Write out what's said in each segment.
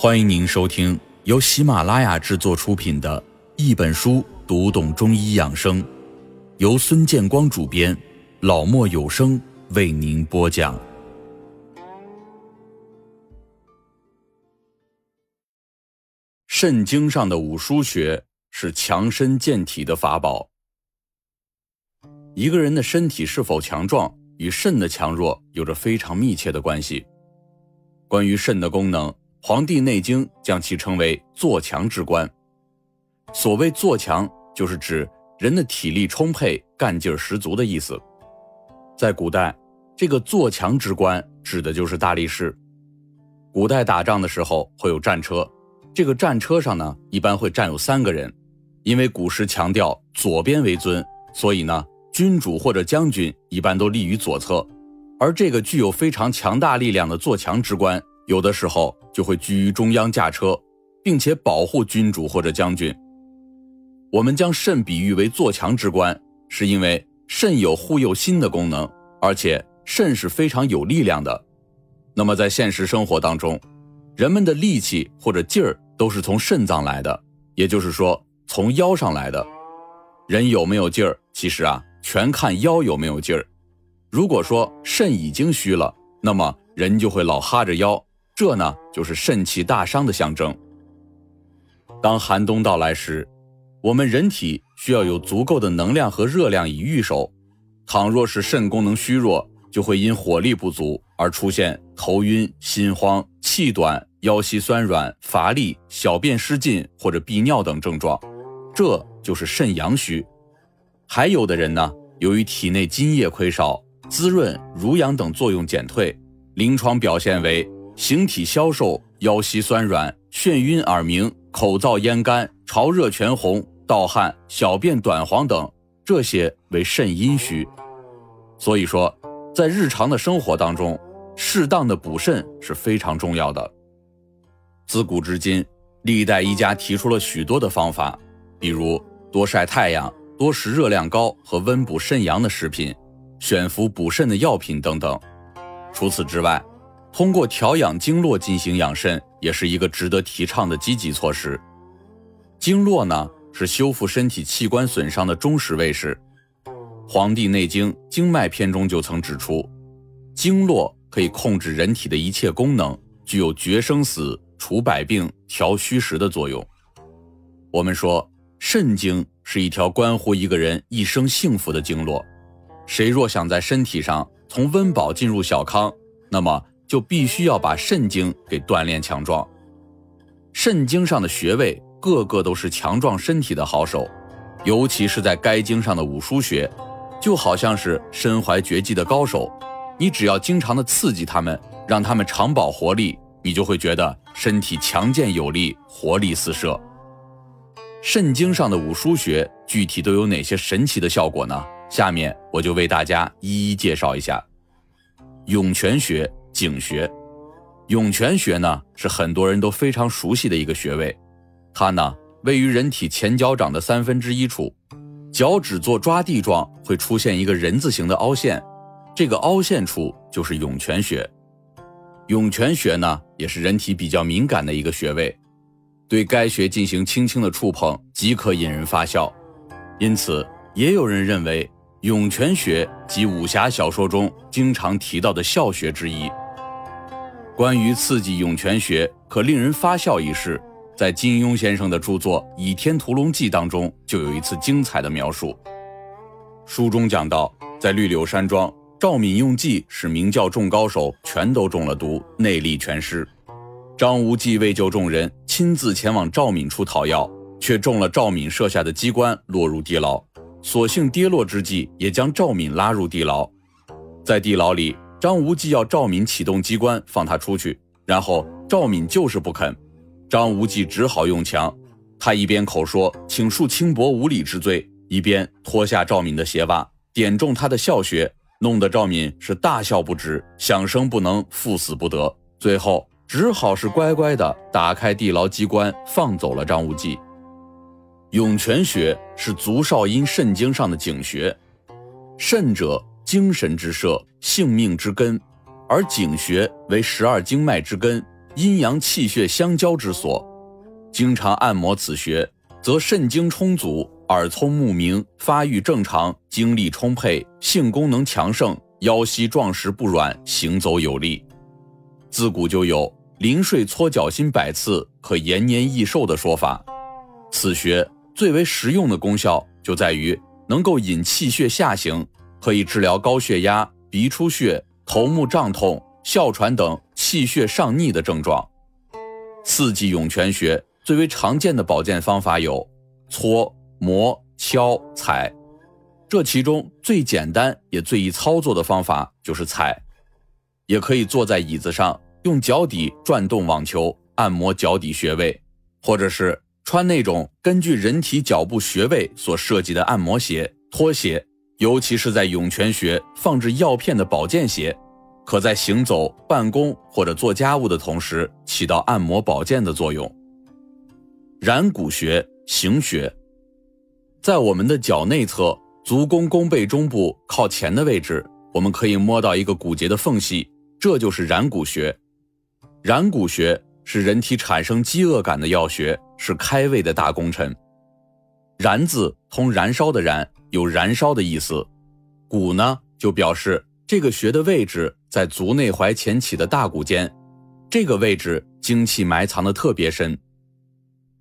欢迎您收听由喜马拉雅制作出品的《一本书读懂中医养生》，由孙建光主编，老莫有声为您播讲。《肾经》上的五腧穴是强身健体的法宝。一个人的身体是否强壮，与肾的强弱有着非常密切的关系。关于肾的功能。《黄帝内经》将其称为“做强之官”。所谓“做强”，就是指人的体力充沛、干劲十足的意思。在古代，这个“做强之官”指的就是大力士。古代打仗的时候会有战车，这个战车上呢，一般会站有三个人。因为古时强调左边为尊，所以呢，君主或者将军一般都立于左侧。而这个具有非常强大力量的“做强之官”。有的时候就会居于中央驾车，并且保护君主或者将军。我们将肾比喻为做强之官，是因为肾有护佑心的功能，而且肾是非常有力量的。那么在现实生活当中，人们的力气或者劲儿都是从肾脏来的，也就是说从腰上来的。人有没有劲儿，其实啊全看腰有没有劲儿。如果说肾已经虚了，那么人就会老哈着腰。这呢，就是肾气大伤的象征。当寒冬到来时，我们人体需要有足够的能量和热量以御守。倘若是肾功能虚弱，就会因火力不足而出现头晕、心慌、气短、腰膝酸软、乏力、小便失禁或者闭尿等症状，这就是肾阳虚。还有的人呢，由于体内津液亏少，滋润、濡养等作用减退，临床表现为。形体消瘦，腰膝酸软，眩晕耳鸣，口燥咽干，潮热全红，盗汗，小便短黄等，这些为肾阴虚。所以说，在日常的生活当中，适当的补肾是非常重要的。自古至今，历代医家提出了许多的方法，比如多晒太阳、多食热量高和温补肾阳的食品，选服补肾的药品等等。除此之外，通过调养经络进行养肾，也是一个值得提倡的积极措施。经络呢，是修复身体器官损伤的忠实卫士。《黄帝内经·经脉篇》中就曾指出，经络可以控制人体的一切功能，具有决生死、除百病、调虚实的作用。我们说，肾经是一条关乎一个人一生幸福的经络。谁若想在身体上从温饱进入小康，那么。就必须要把肾经给锻炼强壮。肾经上的穴位个个都是强壮身体的好手，尤其是在该经上的五腧穴，就好像是身怀绝技的高手。你只要经常的刺激他们，让他们长保活力，你就会觉得身体强健有力，活力四射。肾经上的五腧穴具体都有哪些神奇的效果呢？下面我就为大家一一介绍一下。涌泉穴。井穴，涌泉穴呢是很多人都非常熟悉的一个穴位，它呢位于人体前脚掌的三分之一处，脚趾做抓地状会出现一个人字形的凹陷，这个凹陷处就是涌泉穴。涌泉穴呢也是人体比较敏感的一个穴位，对该穴进行轻轻的触碰即可引人发笑，因此也有人认为涌泉穴即武侠小说中经常提到的笑穴之一。关于刺激涌泉穴可令人发笑一事，在金庸先生的著作《倚天屠龙记》当中就有一次精彩的描述。书中讲到，在绿柳山庄，赵敏用计使明教众高手全都中了毒，内力全失。张无忌为救众人，亲自前往赵敏处讨药，却中了赵敏设下的机关，落入地牢。所幸跌落之际，也将赵敏拉入地牢。在地牢里。张无忌要赵敏启动机关放他出去，然后赵敏就是不肯，张无忌只好用强。他一边口说请恕轻薄无礼之罪，一边脱下赵敏的鞋袜，点中他的笑穴，弄得赵敏是大笑不止，想生不能，赴死不得。最后只好是乖乖的打开地牢机关，放走了张无忌。涌泉穴是足少阴肾经上的井穴，肾者。精神之舍，性命之根，而井穴为十二经脉之根，阴阳气血相交之所。经常按摩此穴，则肾精充足，耳聪目明，发育正常，精力充沛，性功能强盛，腰膝壮实不软，行走有力。自古就有“临睡搓脚心百次，可延年益寿”的说法。此穴最为实用的功效就在于能够引气血下行，可以治疗高血压、鼻出血、头目胀痛、哮喘等气血上逆的症状。四季涌泉穴最为常见的保健方法有搓、摩、敲、踩，这其中最简单也最易操作的方法就是踩，也可以坐在椅子上，用脚底转动网球按摩脚底穴位，或者是。穿那种根据人体脚部穴位所设计的按摩鞋、拖鞋，尤其是在涌泉穴放置药片的保健鞋，可在行走、办公或者做家务的同时起到按摩保健的作用。然骨穴行穴，在我们的脚内侧足弓弓背中部靠前的位置，我们可以摸到一个骨节的缝隙，这就是然骨穴。然骨穴。是人体产生饥饿感的药穴，是开胃的大功臣。然字通燃烧的燃，有燃烧的意思。骨呢，就表示这个穴的位置在足内踝前起的大骨间，这个位置精气埋藏的特别深。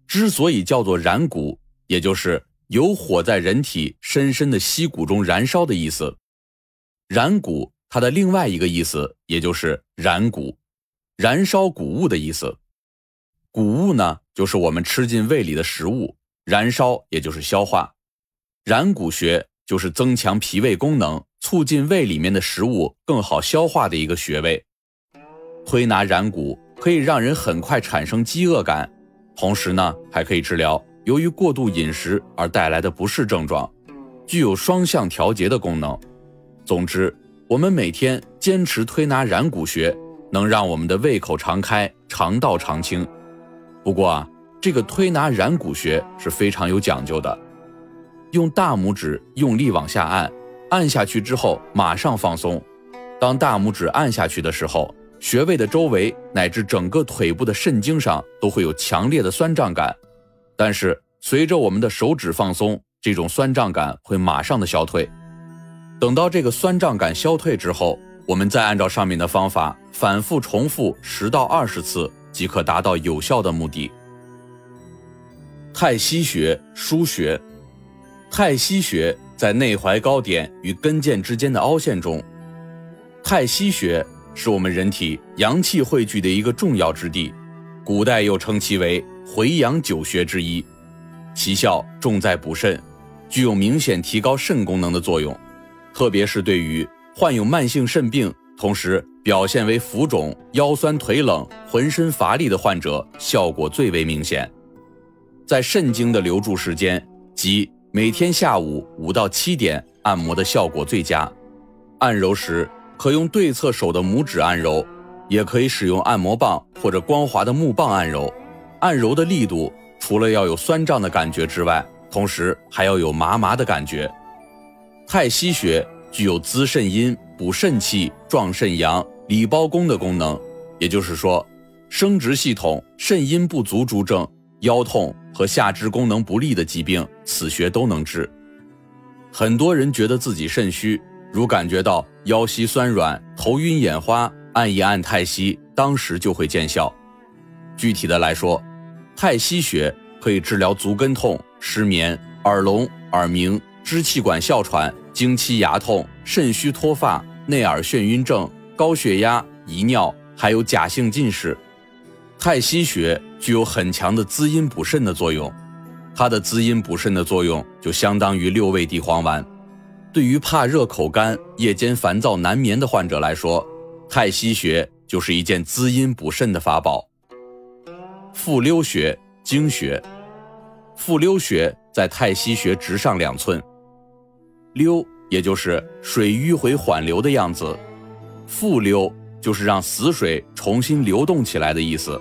之所以叫做燃骨，也就是有火在人体深深的溪谷中燃烧的意思。燃骨它的另外一个意思，也就是燃骨。燃烧谷物的意思，谷物呢，就是我们吃进胃里的食物，燃烧也就是消化。然谷穴就是增强脾胃功能，促进胃里面的食物更好消化的一个穴位。推拿然谷可以让人很快产生饥饿感，同时呢，还可以治疗由于过度饮食而带来的不适症状，具有双向调节的功能。总之，我们每天坚持推拿然谷穴。能让我们的胃口常开，肠道常清。不过啊，这个推拿然谷穴是非常有讲究的。用大拇指用力往下按，按下去之后马上放松。当大拇指按下去的时候，穴位的周围乃至整个腿部的肾经上都会有强烈的酸胀感。但是随着我们的手指放松，这种酸胀感会马上的消退。等到这个酸胀感消退之后，我们再按照上面的方法反复重复十到二十次，即可达到有效的目的。太溪穴腧穴，太溪穴在内踝高点与跟腱之间的凹陷中。太溪穴是我们人体阳气汇聚的一个重要之地，古代又称其为回阳九穴之一，其效重在补肾，具有明显提高肾功能的作用，特别是对于。患有慢性肾病，同时表现为浮肿、腰酸腿冷、浑身乏力的患者，效果最为明显。在肾经的留注时间，即每天下午五到七点按摩的效果最佳。按揉时可用对侧手的拇指按揉，也可以使用按摩棒或者光滑的木棒按揉。按揉的力度除了要有酸胀的感觉之外，同时还要有麻麻的感觉。太溪穴。具有滋肾阴、补肾气、壮肾阳、理包宫的功能，也就是说，生殖系统肾阴不足诸症、腰痛和下肢功能不利的疾病，此穴都能治。很多人觉得自己肾虚，如感觉到腰膝酸软、头晕眼花，按一按太溪，当时就会见效。具体的来说，太溪穴可以治疗足跟痛、失眠、耳聋、耳鸣、支气管哮喘。经期牙痛、肾虚脱发、内耳眩晕症、高血压、遗尿，还有假性近视。太溪穴具有很强的滋阴补肾的作用，它的滋阴补肾的作用就相当于六味地黄丸。对于怕热口干、夜间烦躁难眠的患者来说，太溪穴就是一件滋阴补肾的法宝。复溜穴经穴，复溜穴在太溪穴直上两寸。溜，也就是水迂回缓流的样子；复溜，就是让死水重新流动起来的意思。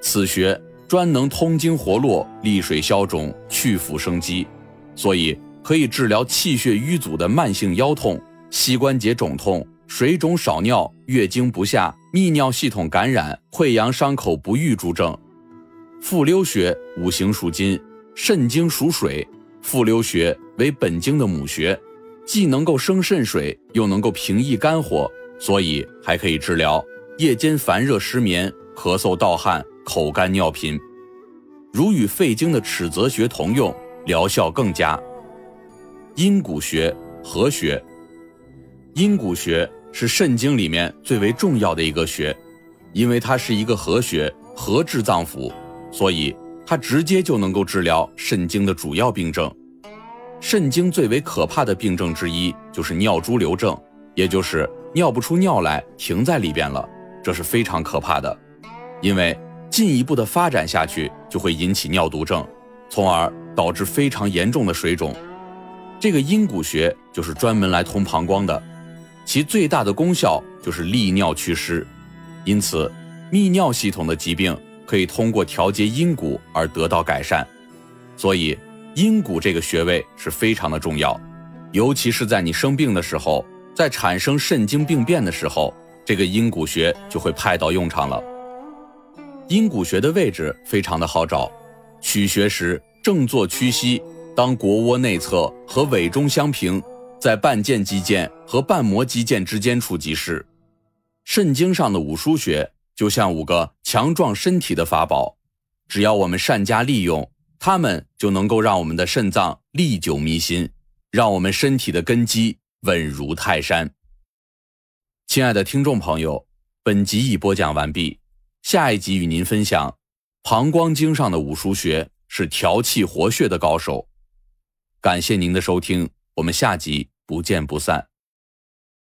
此穴专能通经活络、利水消肿、去腐生肌，所以可以治疗气血瘀阻的慢性腰痛、膝关节肿痛、水肿少尿、月经不下、泌尿系统感染、溃疡伤口不愈诸症。复溜穴五行属金，肾经属水，复溜穴为本经的母穴，既能够生肾水，又能够平抑肝火，所以还可以治疗夜间烦热失眠、咳嗽盗汗、口干尿频。如与肺经的尺泽穴同用，疗效更佳。阴谷穴合穴，阴谷穴是肾经里面最为重要的一个穴，因为它是一个合穴，合治脏腑，所以它直接就能够治疗肾经的主要病症。肾经最为可怕的病症之一就是尿潴留症，也就是尿不出尿来，停在里边了，这是非常可怕的，因为进一步的发展下去就会引起尿毒症，从而导致非常严重的水肿。这个阴谷穴就是专门来通膀胱的，其最大的功效就是利尿祛湿，因此泌尿系统的疾病可以通过调节阴谷而得到改善。所以阴谷这个穴位是非常的重要，尤其是在你生病的时候，在产生肾经病变的时候，这个阴谷穴就会派到用场了。阴谷穴的位置非常的好找，取穴时正坐屈膝。当腘窝内侧和尾中相平，在半腱肌腱和半膜肌腱之间处即是。肾经上的五腧穴就像五个强壮身体的法宝，只要我们善加利用，它们就能够让我们的肾脏历久弥新，让我们身体的根基稳如泰山。亲爱的听众朋友，本集已播讲完毕，下一集与您分享，膀胱经上的五腧穴是调气活血的高手。感谢您的收听，我们下集不见不散。